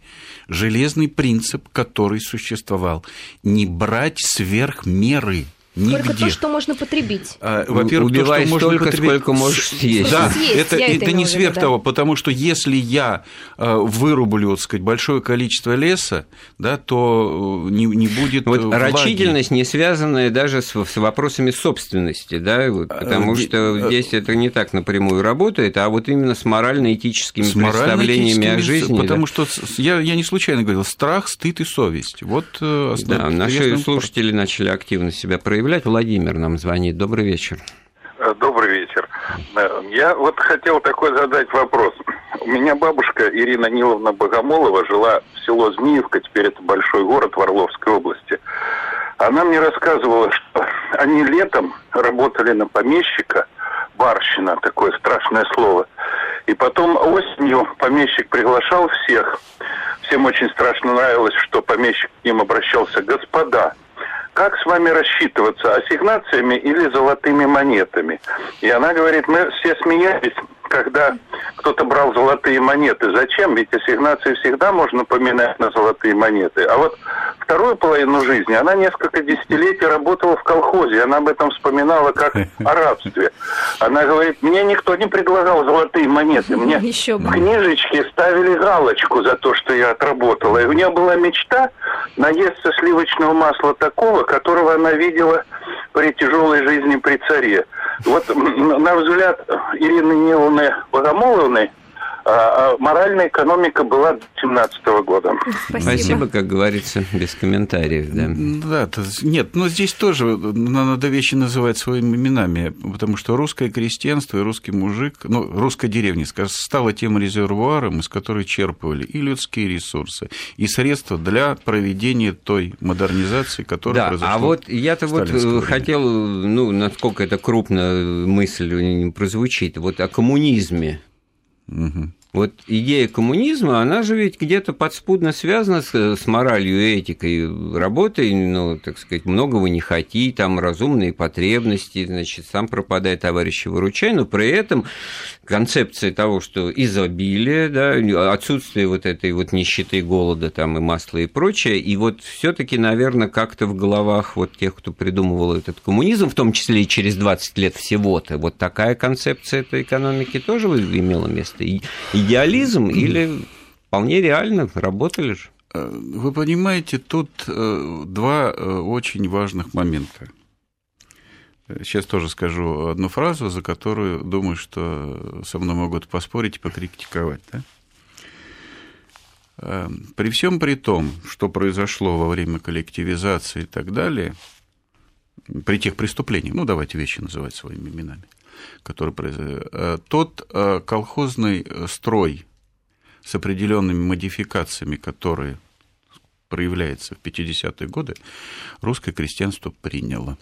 железный принцип, который существовал, не брать сверх меры – Нигде. Только то, что можно потребить. А, во-первых, Убивай то, что столько, потребить... сколько можешь съесть. Да, съесть, это, это, не сверх да. того, потому что если я э, вырублю, так сказать, большое количество леса, да, то э, не, не будет вот влаги. Рачительность не связанная даже с, с вопросами собственности, да, вот, а, потому а, что здесь это не так напрямую работает, а вот именно с морально-этическими с представлениями о жизни. Потому да. что я, я не случайно говорил, страх, стыд и совесть. Вот да, наши слушатели начали активно себя проявлять проявлять. Владимир нам звонит. Добрый вечер. Э, добрый вечер. Э, я вот хотел такой задать вопрос. У меня бабушка Ирина Ниловна Богомолова жила в село Змеевка, теперь это большой город в Орловской области. Она мне рассказывала, что они летом работали на помещика, барщина, такое страшное слово. И потом осенью помещик приглашал всех. Всем очень страшно нравилось, что помещик к ним обращался «господа» как с вами рассчитываться, ассигнациями или золотыми монетами? И она говорит, мы все смеялись, когда кто-то брал золотые монеты. Зачем? Ведь ассигнации всегда можно поменять на золотые монеты. А вот вторую половину жизни она несколько десятилетий работала в колхозе. Она об этом вспоминала как о рабстве. Она говорит, мне никто не предлагал золотые монеты. Мне Еще в книжечке ставили галочку за то, что я отработала. И у нее была мечта наесться сливочного масла такого, которого она видела при тяжелой жизни при царе. Вот, на взгляд Ирины Ниловны Богомоловны, а, а моральная экономика была до 17 года. Спасибо. Спасибо, как говорится, без комментариев. Да, да нет, но здесь тоже надо вещи называть своими именами, потому что русское крестьянство и русский мужик, ну, русская деревня, стала тем резервуаром, из которой черпывали и людские ресурсы, и средства для проведения той модернизации, которая да, произошла. А вот я-то вот э, хотел, ну, насколько это крупно мысль прозвучит, вот о коммунизме Угу. Вот идея коммунизма, она же ведь где-то подспудно связана с, с моралью этикой работы, ну, так сказать, многого не хоти, там разумные потребности, значит, сам пропадай, товарищи, выручай, но при этом концепция того, что изобилие, да, отсутствие вот этой вот нищеты, голода там и масла и прочее, и вот все таки наверное, как-то в головах вот тех, кто придумывал этот коммунизм, в том числе и через 20 лет всего-то, вот такая концепция этой экономики тоже имела место. Идеализм или вполне реально работали же? Э, вы понимаете, тут э, два э, очень важных момента. Сейчас тоже скажу одну фразу, за которую думаю, что со мной могут поспорить и покритиковать. Да? При всем при том, что произошло во время коллективизации и так далее, при тех преступлениях, ну давайте вещи называть своими именами, который произошел, э, тот э, колхозный э, строй с определенными модификациями, которые проявляется в 50-е годы, русское крестьянство приняло.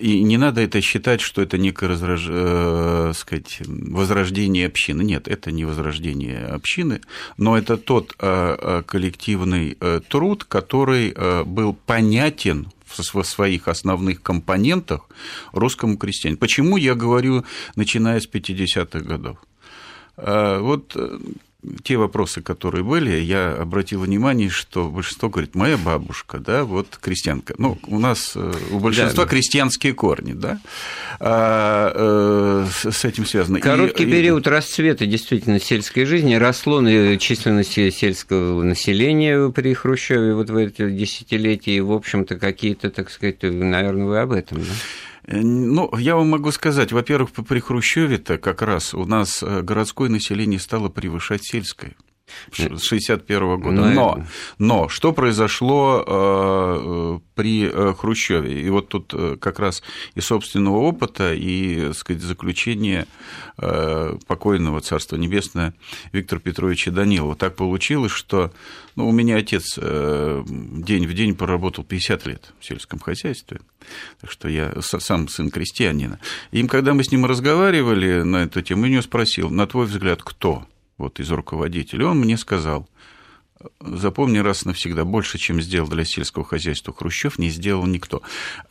И не надо это считать, что это некое разраж... э, сказать, возрождение общины. Нет, это не возрождение общины, но это тот коллективный труд, который был понятен в своих основных компонентах русскому крестьянину. Почему я говорю, начиная с 50-х годов? А, вот э, те вопросы, которые были, я обратил внимание, что большинство говорит, моя бабушка, да, вот крестьянка. Ну, у нас э, у большинства да, крестьянские корни, да, а, э, с этим связано. Короткий и, период и... расцвета действительно сельской жизни, росло численность сельского населения при Хрущеве вот в эти десятилетия, и, в общем-то, какие-то, так сказать, наверное, вы об этом, да? Э, ну, я вам могу сказать, во-первых, при Хрущеве-то как раз у нас э, городское население стало превышать сельское. С 61 года. Но, но, но что произошло э, при э, Хрущеве? И вот тут э, как раз и собственного опыта, и сказать, заключение покойного Царства Небесное Виктора Петровича Данилова. Так получилось, что ну, у меня отец день в день проработал 50 лет в сельском хозяйстве, так что я сам сын крестьянина. И когда мы с ним разговаривали на эту тему, я у него спросил, на твой взгляд, кто? Вот из руководителей, он мне сказал, запомни раз навсегда, больше, чем сделал для сельского хозяйства Хрущев, не сделал никто.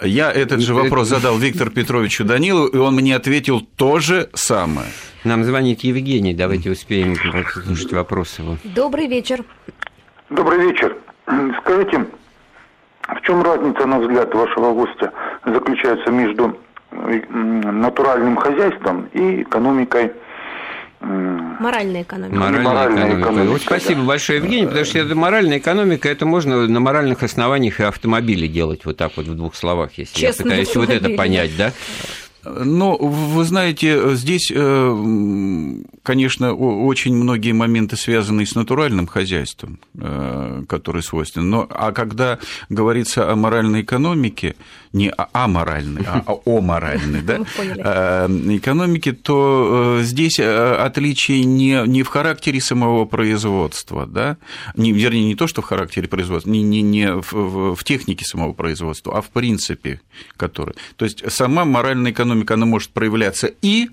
Я этот же вопрос задал Виктору Петровичу Данилову, и он мне ответил то же самое. Нам звонит Евгений, давайте успеем послушать вопрос его. Добрый вечер. Добрый вечер. Скажите, в чем разница, на взгляд вашего гостя, заключается между натуральным хозяйством и экономикой Моральная экономика. Моральная, моральная экономика. экономика. Вот спасибо да. большое, Евгений, потому что это моральная экономика, это можно на моральных основаниях и автомобили делать вот так вот в двух словах, если Честно, я пытаюсь вот это понять, да? Но вы знаете, здесь, э, конечно, очень многие моменты связаны с натуральным хозяйством, э, которые свойственны. Но, а когда говорится о моральной экономике, не аморальной, а о моральной да, э, экономике, то здесь отличие не, не в характере самого производства, да, не, вернее, не то, что в характере производства, не, не, не в, в технике самого производства, а в принципе, который. То есть сама моральная экономика экономика, она может проявляться и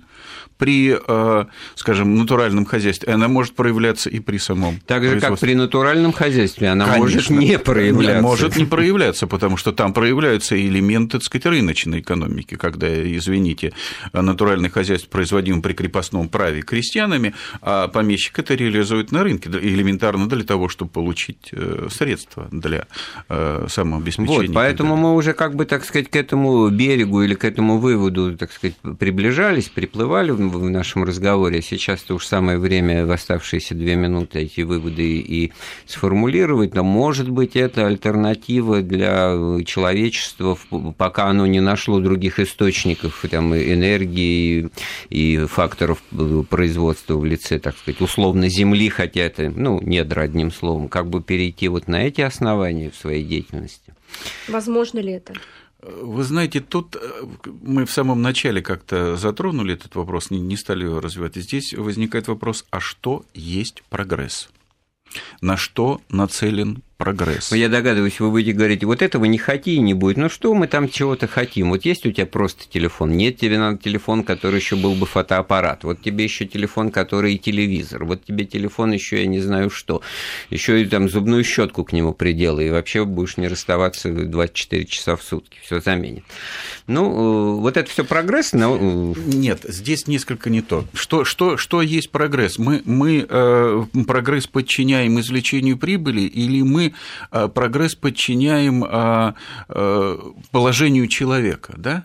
при, э, скажем, натуральном хозяйстве, она может проявляться и при самом Так же, как при натуральном хозяйстве, она Конечно. может не проявляться. Не, может не проявляться, потому что там проявляются элементы, так сказать, рыночной экономики, когда, извините, натуральное хозяйство производимо при крепостном праве крестьянами, а помещик это реализует на рынке элементарно для того, чтобы получить э, средства для э, самообеспечения. Вот, поэтому мы уже как бы, так сказать, к этому берегу или к этому выводу, так сказать, приближались, приплывали в нашем разговоре. Сейчас-то уж самое время в оставшиеся две минуты эти выводы и сформулировать, но, может быть, это альтернатива для человечества, пока оно не нашло других источников там, энергии и факторов производства в лице, так сказать, условно земли, хотя это, ну, недра одним словом, как бы перейти вот на эти основания в своей деятельности. Возможно ли это? Вы знаете, тут э, мы в самом начале как-то затронули этот вопрос, не стали его развивать. И здесь возникает вопрос, а что есть прогресс? На что нацелен прогресс. Я догадываюсь, вы будете говорить, вот этого не хоти и не будет. Ну что мы там чего-то хотим? Вот есть у тебя просто телефон, нет тебе надо телефон, который еще был бы фотоаппарат, вот тебе еще телефон, который и телевизор, вот тебе телефон еще я не знаю что, еще и там зубную щетку к нему приделай, и вообще будешь не расставаться 24 часа в сутки, все заменит. Ну, э, вот это все прогресс, но... Э, нет, здесь несколько не то. Что, что, что есть прогресс? Мы, мы э, прогресс подчиняем извлечению прибыли или мы Э, прогресс подчиняем э, э, положению человека, да?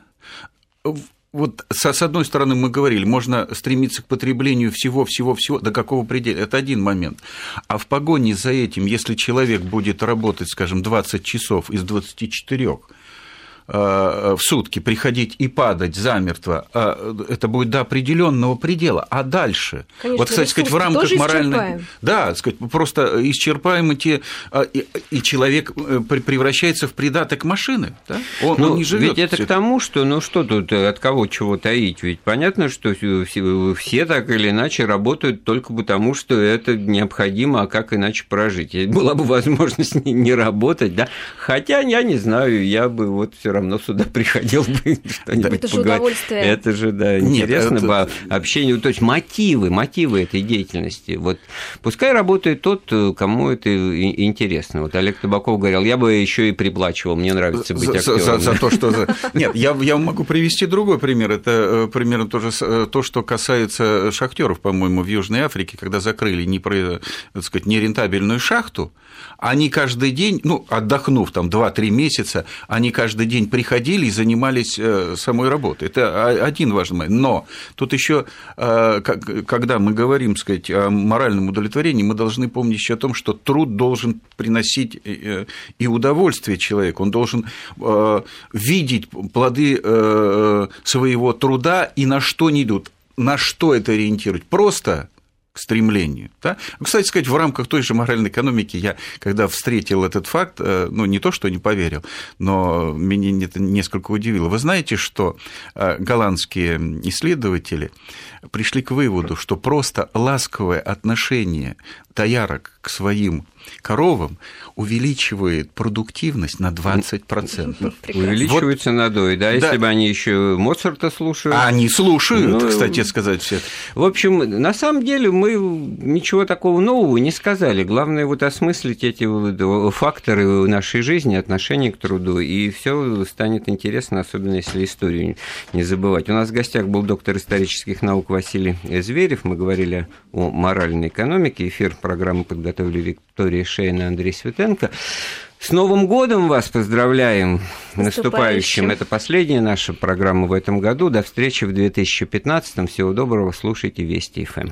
вот с одной стороны мы говорили, можно стремиться к потреблению всего-всего-всего, до какого предела, это один момент. А в погоне за этим, если человек будет работать, скажем, 20 часов из 24, Э, в сутки приходить и падать замертво, э, это будет до определенного предела. А дальше? Конечно, вот, кстати сказать, в рамках моральной... Да, сказать, просто исчерпаем эти... Э, и, и человек превращается в придаток машины. Да? Он, ну, он не живет. Ведь это к тому, что ну что тут от кого чего таить? Ведь понятно, что все, все так или иначе работают только потому, что это необходимо, а как иначе прожить? Была бы возможность не, не работать, да? Хотя я не знаю, я бы вот все равно сюда приходил бы что-нибудь Это же удовольствие. Это же, да, интересно бы общение, то есть мотивы, мотивы этой деятельности. Вот пускай работает тот, кому это интересно. Вот Олег Табаков говорил, я бы еще и приплачивал, мне нравится быть актером. За, за, за то, что... Нет, я, я могу привести другой пример. Это э, примерно то, же, э, то что касается шахтеров, по-моему, в Южной Африке, когда закрыли не, так сказать, нерентабельную шахту, они каждый день, ну, отдохнув там 2-3 месяца, они каждый день приходили и занимались э, самой работой. Это один важный момент. Но тут еще, э, когда мы говорим, сказать, о моральном удовлетворении, мы должны помнить еще о том, что труд должен приносить э, и удовольствие человеку, он должен видеть плоды своего труда и на что не идут. На что это ориентировать? Просто к стремлению. Да? Кстати сказать, в рамках той же моральной экономики я, когда встретил этот факт, э, ну, не то, что не поверил, но меня это несколько удивило. Вы знаете, что э, голландские исследователи пришли к выводу, что просто ласковое отношение доярок к своим коровам увеличивает продуктивность на 20%. Увеличивается вот, надой, да, если да. бы они еще Моцарта слушают. А они слушают, ну, кстати сказать, все. В общем, на самом деле мы ничего такого нового не сказали. Главное вот осмыслить эти факторы нашей жизни, отношения к труду, и все станет интересно, особенно если историю не забывать. У нас в гостях был доктор исторических наук Василий Зверев. Мы говорили о моральной экономике. Эфир программы подготовили Виктория Шейна и Андрей Светенко. С Новым годом вас поздравляем, наступающим. Это последняя наша программа в этом году. До встречи в 2015. Всего доброго. Слушайте Вести ФМ.